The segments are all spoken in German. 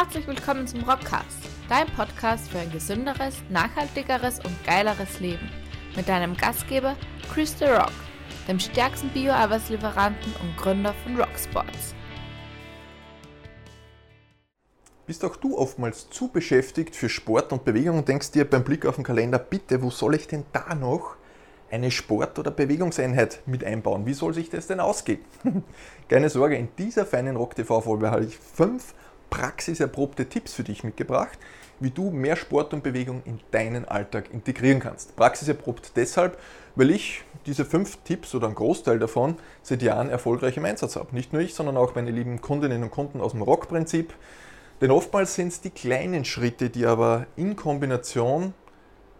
Herzlich willkommen zum Rockcast, dein Podcast für ein gesünderes, nachhaltigeres und geileres Leben. Mit deinem Gastgeber Chris The Rock, dem stärksten Bio-Arbeitslieferanten und Gründer von Rocksports. Bist auch du oftmals zu beschäftigt für Sport und Bewegung und denkst dir beim Blick auf den Kalender, bitte, wo soll ich denn da noch eine Sport- oder Bewegungseinheit mit einbauen? Wie soll sich das denn ausgehen? Keine Sorge, in dieser feinen Rock TV-Folge habe ich fünf praxiserprobte Tipps für dich mitgebracht, wie du mehr Sport und Bewegung in deinen Alltag integrieren kannst. Praxiserprobt deshalb, weil ich diese fünf Tipps oder einen Großteil davon seit Jahren erfolgreich im Einsatz habe. Nicht nur ich, sondern auch meine lieben Kundinnen und Kunden aus dem Rock-Prinzip. Denn oftmals sind es die kleinen Schritte, die aber in Kombination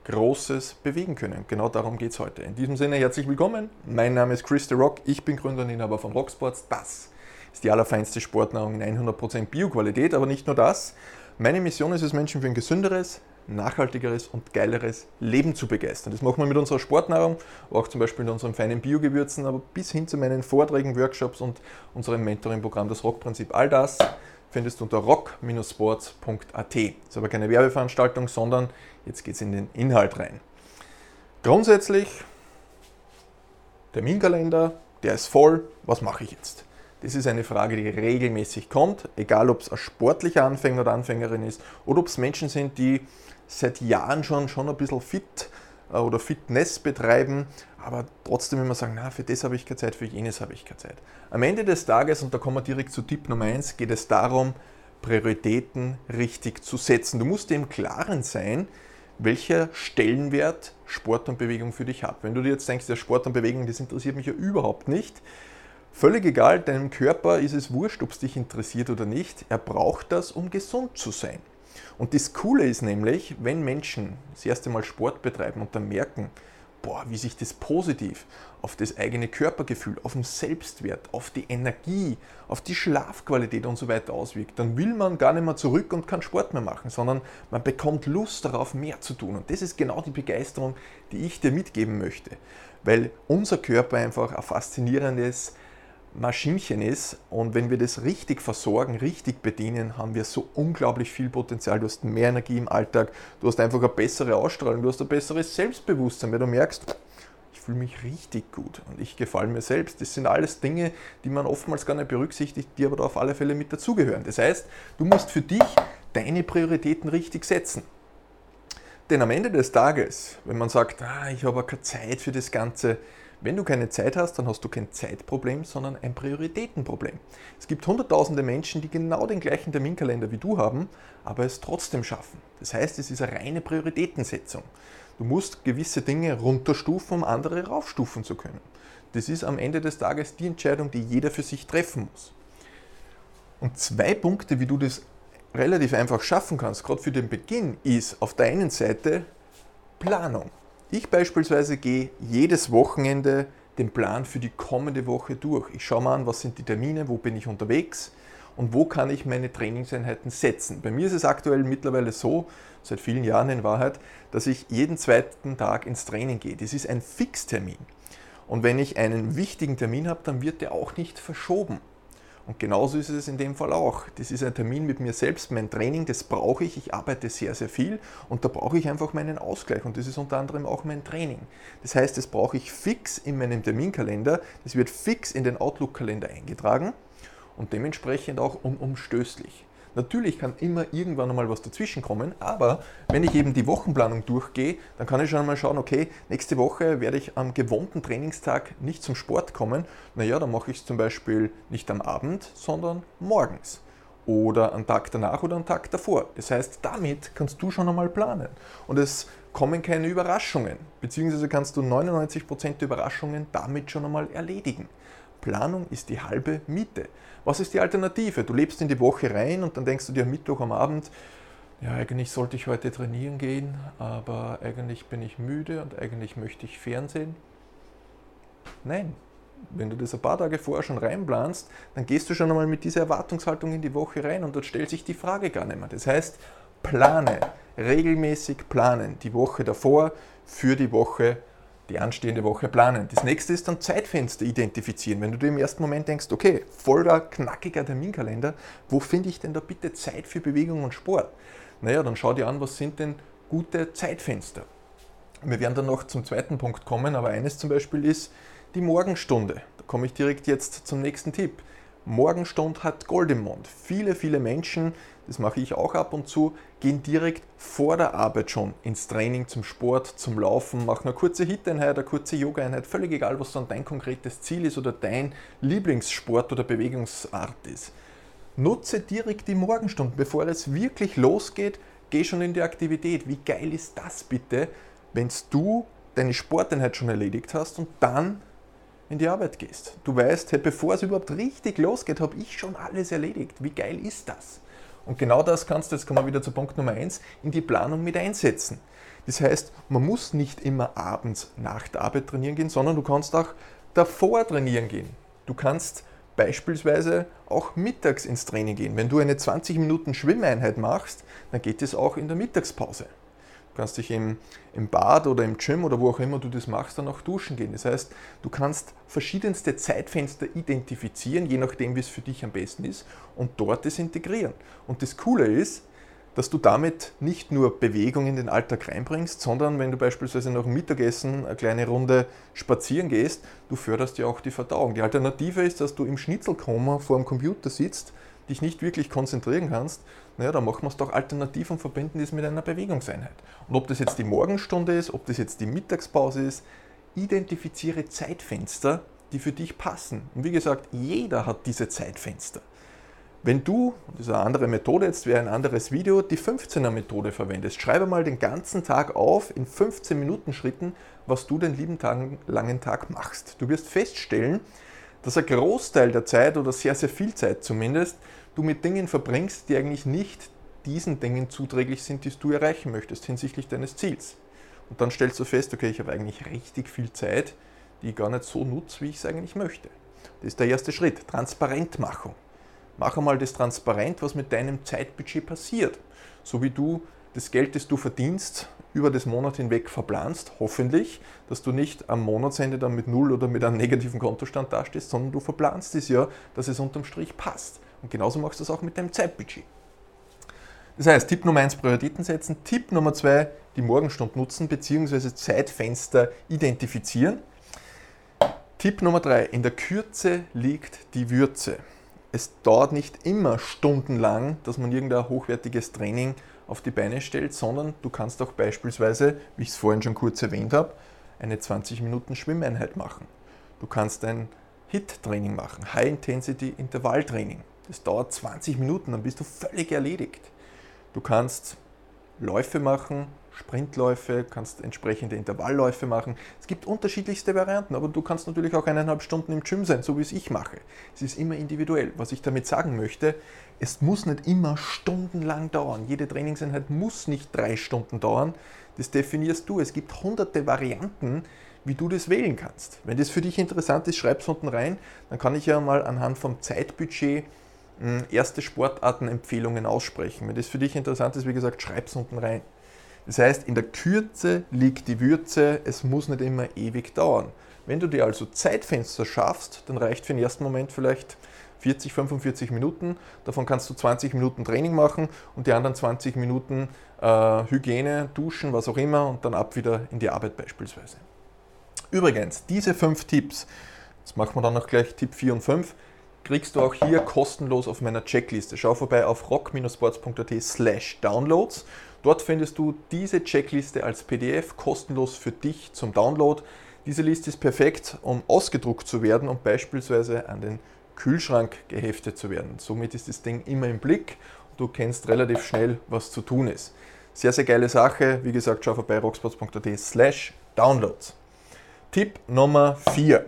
Großes bewegen können. Genau darum geht es heute. In diesem Sinne herzlich willkommen. Mein Name ist Chris The Rock. Ich bin Gründer und Inhaber von Rocksports. Das ist die allerfeinste Sportnahrung in 100% Bioqualität. Aber nicht nur das. Meine Mission ist es, Menschen für ein gesünderes, nachhaltigeres und geileres Leben zu begeistern. Das machen wir mit unserer Sportnahrung, auch zum Beispiel mit unseren feinen Biogewürzen, aber bis hin zu meinen Vorträgen, Workshops und unserem Mentoring-Programm, das Rockprinzip. All das findest du unter rock-sports.at. Ist aber keine Werbeveranstaltung, sondern jetzt geht es in den Inhalt rein. Grundsätzlich, Terminkalender, der ist voll, was mache ich jetzt? Das ist eine Frage, die regelmäßig kommt, egal ob es ein sportlicher Anfänger oder Anfängerin ist oder ob es Menschen sind, die seit Jahren schon, schon ein bisschen fit äh, oder Fitness betreiben, aber trotzdem immer sagen, na, für das habe ich keine Zeit, für jenes habe ich keine Zeit. Am Ende des Tages, und da kommen wir direkt zu Tipp Nummer 1, geht es darum, Prioritäten richtig zu setzen. Du musst dir im Klaren sein, welcher Stellenwert Sport und Bewegung für dich hat. Wenn du dir jetzt denkst, ja, Sport und Bewegung, das interessiert mich ja überhaupt nicht, völlig egal, deinem Körper ist es wurscht, ob es dich interessiert oder nicht, er braucht das, um gesund zu sein. Und das Coole ist nämlich, wenn Menschen das erste Mal Sport betreiben und dann merken, boah, wie sich das positiv auf das eigene Körpergefühl, auf den Selbstwert, auf die Energie, auf die Schlafqualität und so weiter auswirkt, dann will man gar nicht mehr zurück und keinen Sport mehr machen, sondern man bekommt Lust darauf, mehr zu tun. Und das ist genau die Begeisterung, die ich dir mitgeben möchte, weil unser Körper einfach ein faszinierendes Maschinchen ist und wenn wir das richtig versorgen, richtig bedienen, haben wir so unglaublich viel Potenzial. Du hast mehr Energie im Alltag, du hast einfach eine bessere Ausstrahlung, du hast ein besseres Selbstbewusstsein, weil du merkst, ich fühle mich richtig gut und ich gefalle mir selbst. Das sind alles Dinge, die man oftmals gar nicht berücksichtigt, die aber da auf alle Fälle mit dazugehören. Das heißt, du musst für dich deine Prioritäten richtig setzen. Denn am Ende des Tages, wenn man sagt, ah, ich habe keine Zeit für das Ganze, wenn du keine Zeit hast, dann hast du kein Zeitproblem, sondern ein Prioritätenproblem. Es gibt hunderttausende Menschen, die genau den gleichen Terminkalender wie du haben, aber es trotzdem schaffen. Das heißt, es ist eine reine Prioritätensetzung. Du musst gewisse Dinge runterstufen, um andere raufstufen zu können. Das ist am Ende des Tages die Entscheidung, die jeder für sich treffen muss. Und zwei Punkte, wie du das relativ einfach schaffen kannst, gerade für den Beginn, ist auf der einen Seite Planung. Ich beispielsweise gehe jedes Wochenende den Plan für die kommende Woche durch. Ich schaue mal an, was sind die Termine, wo bin ich unterwegs und wo kann ich meine Trainingseinheiten setzen. Bei mir ist es aktuell mittlerweile so, seit vielen Jahren in Wahrheit, dass ich jeden zweiten Tag ins Training gehe. Das ist ein Fixtermin. Und wenn ich einen wichtigen Termin habe, dann wird der auch nicht verschoben. Und genauso ist es in dem Fall auch. Das ist ein Termin mit mir selbst, mein Training, das brauche ich. Ich arbeite sehr, sehr viel und da brauche ich einfach meinen Ausgleich. Und das ist unter anderem auch mein Training. Das heißt, das brauche ich fix in meinem Terminkalender. Das wird fix in den Outlook-Kalender eingetragen und dementsprechend auch unumstößlich. Natürlich kann immer irgendwann einmal was dazwischen kommen, aber wenn ich eben die Wochenplanung durchgehe, dann kann ich schon einmal schauen, okay, nächste Woche werde ich am gewohnten Trainingstag nicht zum Sport kommen. Naja, dann mache ich es zum Beispiel nicht am Abend, sondern morgens. Oder am Tag danach oder am Tag davor. Das heißt, damit kannst du schon einmal planen. Und es kommen keine Überraschungen, beziehungsweise kannst du 99% der Überraschungen damit schon einmal erledigen. Planung ist die halbe Miete. Was ist die Alternative? Du lebst in die Woche rein und dann denkst du dir am Mittwoch am Abend, ja, eigentlich sollte ich heute trainieren gehen, aber eigentlich bin ich müde und eigentlich möchte ich Fernsehen. Nein, wenn du das ein paar Tage vorher schon reinplanst, dann gehst du schon einmal mit dieser Erwartungshaltung in die Woche rein und dort stellt sich die Frage gar nicht mehr. Das heißt, plane, regelmäßig planen, die Woche davor für die Woche die anstehende Woche planen. Das nächste ist dann Zeitfenster identifizieren. Wenn du dir im ersten Moment denkst, okay, voller knackiger Terminkalender, wo finde ich denn da bitte Zeit für Bewegung und Sport? Naja, dann schau dir an, was sind denn gute Zeitfenster. Wir werden dann noch zum zweiten Punkt kommen, aber eines zum Beispiel ist die Morgenstunde. Da komme ich direkt jetzt zum nächsten Tipp. Morgenstund hat Gold im Mund. Viele, viele Menschen, das mache ich auch ab und zu, gehen direkt vor der Arbeit schon ins Training, zum Sport, zum Laufen, machen eine kurze Hit-Einheit, eine kurze Yoga-Einheit, völlig egal, was dann dein konkretes Ziel ist oder dein Lieblingssport oder Bewegungsart ist. Nutze direkt die Morgenstunden, bevor es wirklich losgeht, geh schon in die Aktivität. Wie geil ist das bitte, wenn du deine Sporteinheit schon erledigt hast und dann in die Arbeit gehst. Du weißt, hey, bevor es überhaupt richtig losgeht, habe ich schon alles erledigt. Wie geil ist das? Und genau das kannst du, jetzt kommen wir wieder zu Punkt Nummer 1, in die Planung mit einsetzen. Das heißt, man muss nicht immer abends nach der Arbeit trainieren gehen, sondern du kannst auch davor trainieren gehen. Du kannst beispielsweise auch mittags ins Training gehen. Wenn du eine 20 Minuten Schwimmeinheit machst, dann geht es auch in der Mittagspause kannst dich im, im Bad oder im Gym oder wo auch immer du das machst, dann auch duschen gehen. Das heißt, du kannst verschiedenste Zeitfenster identifizieren, je nachdem, wie es für dich am besten ist, und dort das integrieren. Und das Coole ist, dass du damit nicht nur Bewegung in den Alltag reinbringst, sondern wenn du beispielsweise nach dem Mittagessen eine kleine Runde spazieren gehst, du förderst ja auch die Verdauung. Die Alternative ist, dass du im Schnitzelkoma vor dem Computer sitzt, dich nicht wirklich konzentrieren kannst, naja, dann machen wir es doch alternativ und verbinden das mit einer Bewegungseinheit. Und ob das jetzt die Morgenstunde ist, ob das jetzt die Mittagspause ist, identifiziere Zeitfenster, die für dich passen. Und wie gesagt, jeder hat diese Zeitfenster. Wenn du, das ist eine andere Methode, jetzt wäre ein anderes Video, die 15er Methode verwendest, schreibe mal den ganzen Tag auf in 15 Minuten Schritten, was du den lieben Tag, langen Tag machst. Du wirst feststellen, dass ein Großteil der Zeit oder sehr, sehr viel Zeit zumindest du mit Dingen verbringst, die eigentlich nicht diesen Dingen zuträglich sind, die du erreichen möchtest hinsichtlich deines Ziels. Und dann stellst du fest, okay, ich habe eigentlich richtig viel Zeit, die ich gar nicht so nutze, wie ich es eigentlich möchte. Das ist der erste Schritt, Transparentmachung. Mach einmal das transparent, was mit deinem Zeitbudget passiert. So wie du das Geld, das du verdienst, über das Monat hinweg verplanst, hoffentlich, dass du nicht am Monatsende dann mit Null oder mit einem negativen Kontostand dastehst, sondern du verplanst es ja, dass es unterm Strich passt. Und genauso machst du es auch mit deinem Zeitbudget. Das heißt, Tipp Nummer 1 Prioritäten setzen, Tipp Nummer 2 die Morgenstund nutzen bzw. Zeitfenster identifizieren. Tipp Nummer 3, in der Kürze liegt die Würze. Es dauert nicht immer stundenlang, dass man irgendein hochwertiges Training auf die Beine stellt, sondern du kannst auch beispielsweise, wie ich es vorhin schon kurz erwähnt habe, eine 20 Minuten Schwimmeinheit machen. Du kannst ein HIT-Training machen, High-Intensity-Intervalltraining. Das dauert 20 Minuten, dann bist du völlig erledigt. Du kannst Läufe machen, Sprintläufe, kannst entsprechende Intervallläufe machen. Es gibt unterschiedlichste Varianten, aber du kannst natürlich auch eineinhalb Stunden im Gym sein, so wie es ich mache. Es ist immer individuell. Was ich damit sagen möchte, es muss nicht immer stundenlang dauern. Jede Trainingseinheit muss nicht drei Stunden dauern. Das definierst du. Es gibt hunderte Varianten, wie du das wählen kannst. Wenn das für dich interessant ist, schreib es unten rein. Dann kann ich ja mal anhand vom Zeitbudget hm, erste Sportartenempfehlungen aussprechen. Wenn das für dich interessant ist, wie gesagt, schreib es unten rein. Das heißt, in der Kürze liegt die Würze, es muss nicht immer ewig dauern. Wenn du dir also Zeitfenster schaffst, dann reicht für den ersten Moment vielleicht 40, 45 Minuten. Davon kannst du 20 Minuten Training machen und die anderen 20 Minuten äh, Hygiene, Duschen, was auch immer und dann ab wieder in die Arbeit beispielsweise. Übrigens, diese fünf Tipps, das machen wir dann noch gleich Tipp 4 und 5, kriegst du auch hier kostenlos auf meiner Checkliste. Schau vorbei auf rock-sports.at slash downloads. Dort findest du diese Checkliste als PDF kostenlos für dich zum Download. Diese Liste ist perfekt, um ausgedruckt zu werden und beispielsweise an den Kühlschrank geheftet zu werden. Somit ist das Ding immer im Blick und du kennst relativ schnell, was zu tun ist. Sehr, sehr geile Sache. Wie gesagt, schau vorbei rocksports.at slash downloads. Tipp Nummer 4.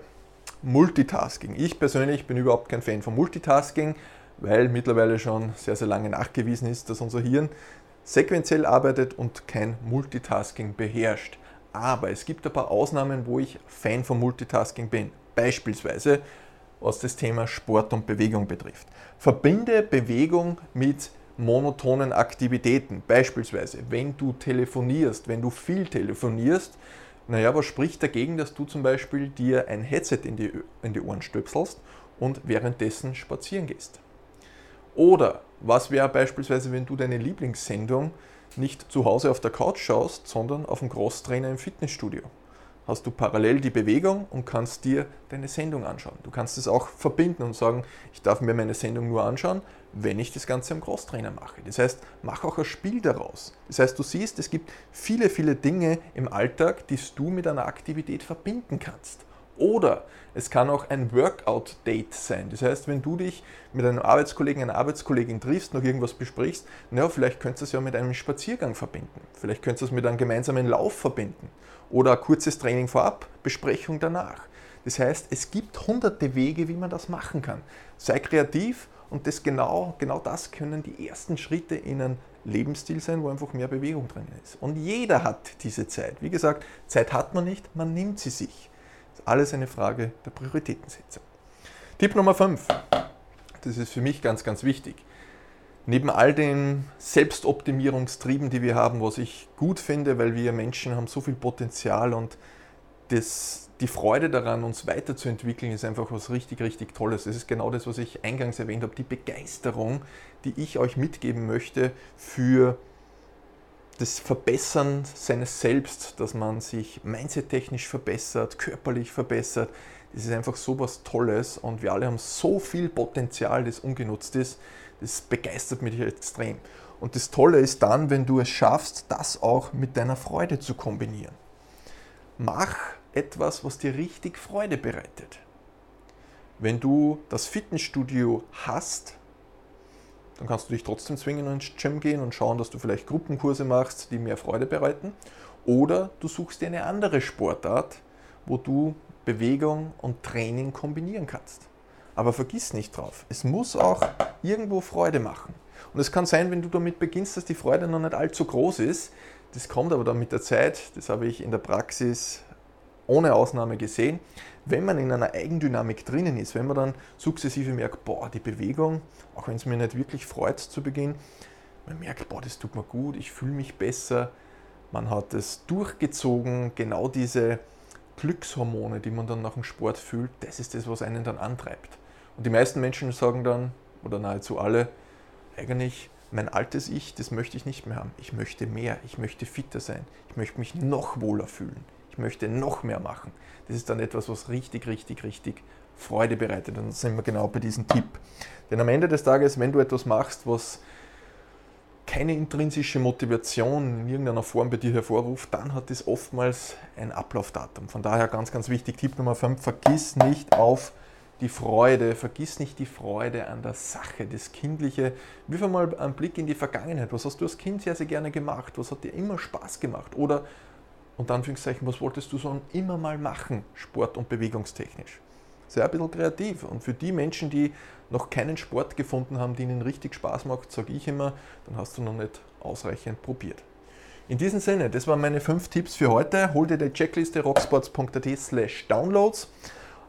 Multitasking. Ich persönlich bin überhaupt kein Fan von Multitasking, weil mittlerweile schon sehr, sehr lange nachgewiesen ist, dass unser Hirn sequenziell arbeitet und kein Multitasking beherrscht. Aber es gibt ein paar Ausnahmen, wo ich Fan von Multitasking bin. Beispielsweise, was das Thema Sport und Bewegung betrifft. Verbinde Bewegung mit monotonen Aktivitäten. Beispielsweise, wenn du telefonierst, wenn du viel telefonierst, Naja, was spricht dagegen, dass du zum Beispiel dir ein Headset in die, in die Ohren stöpselst und währenddessen spazieren gehst? Oder was wäre beispielsweise, wenn du deine Lieblingssendung nicht zu Hause auf der Couch schaust, sondern auf dem Crosstrainer im Fitnessstudio? Hast du parallel die Bewegung und kannst dir deine Sendung anschauen. Du kannst es auch verbinden und sagen, ich darf mir meine Sendung nur anschauen, wenn ich das Ganze am Crosstrainer mache. Das heißt, mach auch ein Spiel daraus. Das heißt, du siehst, es gibt viele, viele Dinge im Alltag, die du mit einer Aktivität verbinden kannst. Oder es kann auch ein Workout-Date sein. Das heißt, wenn du dich mit einem Arbeitskollegen, einer Arbeitskollegin triffst, noch irgendwas besprichst, naja, vielleicht könntest du es ja mit einem Spaziergang verbinden. Vielleicht könntest du es mit einem gemeinsamen Lauf verbinden. Oder ein kurzes Training vorab, Besprechung danach. Das heißt, es gibt hunderte Wege, wie man das machen kann. Sei kreativ und das genau, genau das können die ersten Schritte in einen Lebensstil sein, wo einfach mehr Bewegung drin ist. Und jeder hat diese Zeit. Wie gesagt, Zeit hat man nicht, man nimmt sie sich. Alles eine Frage der Prioritätensetzung. Tipp Nummer 5. Das ist für mich ganz, ganz wichtig. Neben all den Selbstoptimierungstrieben, die wir haben, was ich gut finde, weil wir Menschen haben so viel Potenzial und das, die Freude daran, uns weiterzuentwickeln, ist einfach was richtig, richtig Tolles. Das ist genau das, was ich eingangs erwähnt habe, die Begeisterung, die ich euch mitgeben möchte für das Verbessern seines Selbst, dass man sich mindset-technisch verbessert, körperlich verbessert. Das ist einfach so was Tolles und wir alle haben so viel Potenzial, das ungenutzt ist. Das begeistert mich extrem. Und das Tolle ist dann, wenn du es schaffst, das auch mit deiner Freude zu kombinieren. Mach etwas, was dir richtig Freude bereitet. Wenn du das Fitnessstudio hast, dann kannst du dich trotzdem zwingen, ins Gym gehen und schauen, dass du vielleicht Gruppenkurse machst, die mehr Freude bereiten. Oder du suchst dir eine andere Sportart, wo du Bewegung und Training kombinieren kannst. Aber vergiss nicht drauf, es muss auch irgendwo Freude machen. Und es kann sein, wenn du damit beginnst, dass die Freude noch nicht allzu groß ist. Das kommt aber dann mit der Zeit, das habe ich in der Praxis ohne Ausnahme gesehen, wenn man in einer Eigendynamik drinnen ist, wenn man dann sukzessive merkt, boah, die Bewegung, auch wenn es mir nicht wirklich freut zu Beginn, man merkt, boah, das tut mir gut, ich fühle mich besser, man hat es durchgezogen, genau diese Glückshormone, die man dann nach dem Sport fühlt, das ist das, was einen dann antreibt. Und die meisten Menschen sagen dann, oder nahezu alle, eigentlich mein altes Ich, das möchte ich nicht mehr haben. Ich möchte mehr, ich möchte fitter sein, ich möchte mich noch wohler fühlen ich möchte noch mehr machen. Das ist dann etwas, was richtig, richtig, richtig Freude bereitet. Und dann sind wir genau bei diesem Tipp. Denn am Ende des Tages, wenn du etwas machst, was keine intrinsische Motivation in irgendeiner Form bei dir hervorruft, dann hat es oftmals ein Ablaufdatum. Von daher ganz, ganz wichtig, Tipp Nummer 5, vergiss nicht auf die Freude, vergiss nicht die Freude an der Sache, das Kindliche. Wirf einmal einen Blick in die Vergangenheit. Was hast du als Kind sehr, sehr gerne gemacht? Was hat dir immer Spaß gemacht? Oder und Anführungszeichen, was wolltest du so immer mal machen, sport- und bewegungstechnisch? Sei ein bisschen kreativ. Und für die Menschen, die noch keinen Sport gefunden haben, die ihnen richtig Spaß macht, sage ich immer, dann hast du noch nicht ausreichend probiert. In diesem Sinne, das waren meine fünf Tipps für heute. Hol dir die Checkliste rocksports.at slash downloads.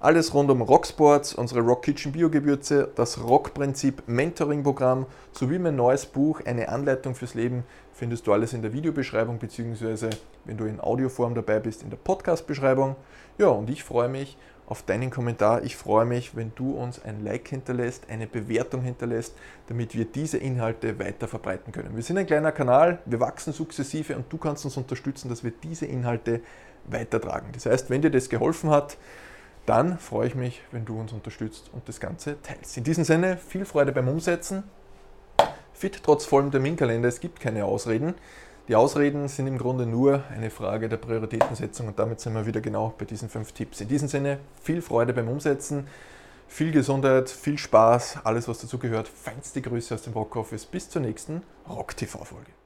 Alles rund um Rocksports, unsere Rock Kitchen Biogewürze, das Rockprinzip Mentoring-Programm sowie mein neues Buch, eine Anleitung fürs Leben, findest du alles in der Videobeschreibung beziehungsweise wenn du in Audioform dabei bist, in der Podcast-Beschreibung. Ja, und ich freue mich auf deinen Kommentar. Ich freue mich, wenn du uns ein Like hinterlässt, eine Bewertung hinterlässt, damit wir diese Inhalte weiter verbreiten können. Wir sind ein kleiner Kanal, wir wachsen sukzessive und du kannst uns unterstützen, dass wir diese Inhalte weitertragen. Das heißt, wenn dir das geholfen hat, dann freue ich mich, wenn du uns unterstützt und das Ganze teilst. In diesem Sinne, viel Freude beim Umsetzen. Fit trotz vollem Terminkalender, es gibt keine Ausreden. Die Ausreden sind im Grunde nur eine Frage der Prioritätensetzung und damit sind wir wieder genau bei diesen fünf Tipps. In diesem Sinne, viel Freude beim Umsetzen, viel Gesundheit, viel Spaß, alles was dazu gehört. Feinste Grüße aus dem Rock Office. Bis zur nächsten Rock TV-Folge.